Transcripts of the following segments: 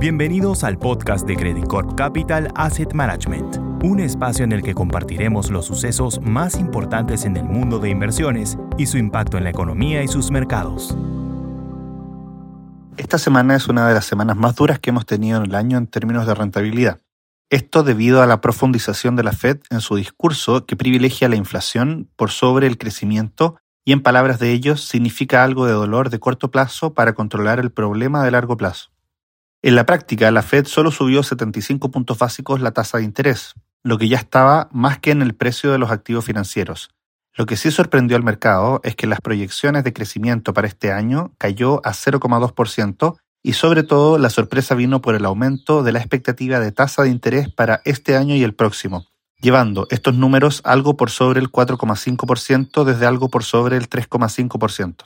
Bienvenidos al podcast de Credit Corp Capital Asset Management, un espacio en el que compartiremos los sucesos más importantes en el mundo de inversiones y su impacto en la economía y sus mercados. Esta semana es una de las semanas más duras que hemos tenido en el año en términos de rentabilidad. Esto debido a la profundización de la Fed en su discurso que privilegia la inflación por sobre el crecimiento y en palabras de ellos significa algo de dolor de corto plazo para controlar el problema de largo plazo. En la práctica, la Fed solo subió 75 puntos básicos la tasa de interés, lo que ya estaba más que en el precio de los activos financieros. Lo que sí sorprendió al mercado es que las proyecciones de crecimiento para este año cayó a 0,2% y sobre todo la sorpresa vino por el aumento de la expectativa de tasa de interés para este año y el próximo, llevando estos números algo por sobre el 4,5% desde algo por sobre el 3,5%.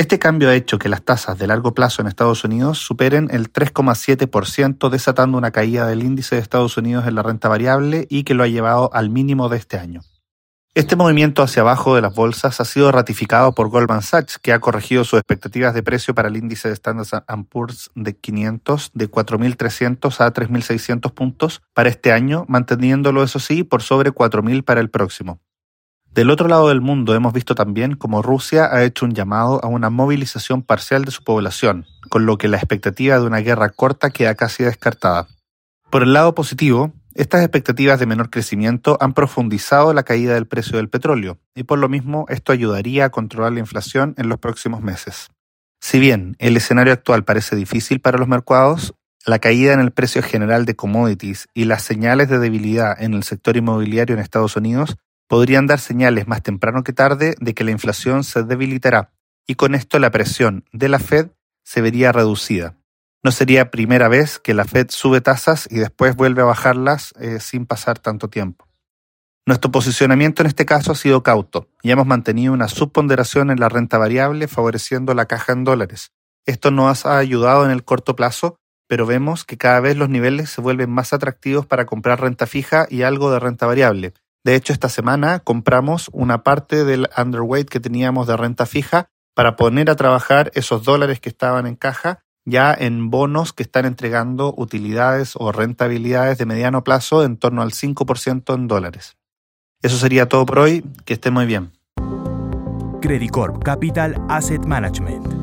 Este cambio ha hecho que las tasas de largo plazo en Estados Unidos superen el 3,7%, desatando una caída del índice de Estados Unidos en la renta variable y que lo ha llevado al mínimo de este año. Este movimiento hacia abajo de las bolsas ha sido ratificado por Goldman Sachs, que ha corregido sus expectativas de precio para el índice de Standard Poor's de 500 de 4.300 a 3.600 puntos para este año, manteniéndolo eso sí por sobre 4.000 para el próximo. Del otro lado del mundo hemos visto también cómo Rusia ha hecho un llamado a una movilización parcial de su población, con lo que la expectativa de una guerra corta queda casi descartada. Por el lado positivo, estas expectativas de menor crecimiento han profundizado la caída del precio del petróleo, y por lo mismo esto ayudaría a controlar la inflación en los próximos meses. Si bien el escenario actual parece difícil para los mercados, la caída en el precio general de commodities y las señales de debilidad en el sector inmobiliario en Estados Unidos podrían dar señales más temprano que tarde de que la inflación se debilitará y con esto la presión de la Fed se vería reducida. No sería primera vez que la Fed sube tasas y después vuelve a bajarlas eh, sin pasar tanto tiempo. Nuestro posicionamiento en este caso ha sido cauto y hemos mantenido una subponderación en la renta variable favoreciendo la caja en dólares. Esto nos ha ayudado en el corto plazo, pero vemos que cada vez los niveles se vuelven más atractivos para comprar renta fija y algo de renta variable, de hecho, esta semana compramos una parte del underweight que teníamos de renta fija para poner a trabajar esos dólares que estaban en caja ya en bonos que están entregando utilidades o rentabilidades de mediano plazo en torno al 5% en dólares. Eso sería todo por hoy. Que esté muy bien. Credit Corp Capital Asset Management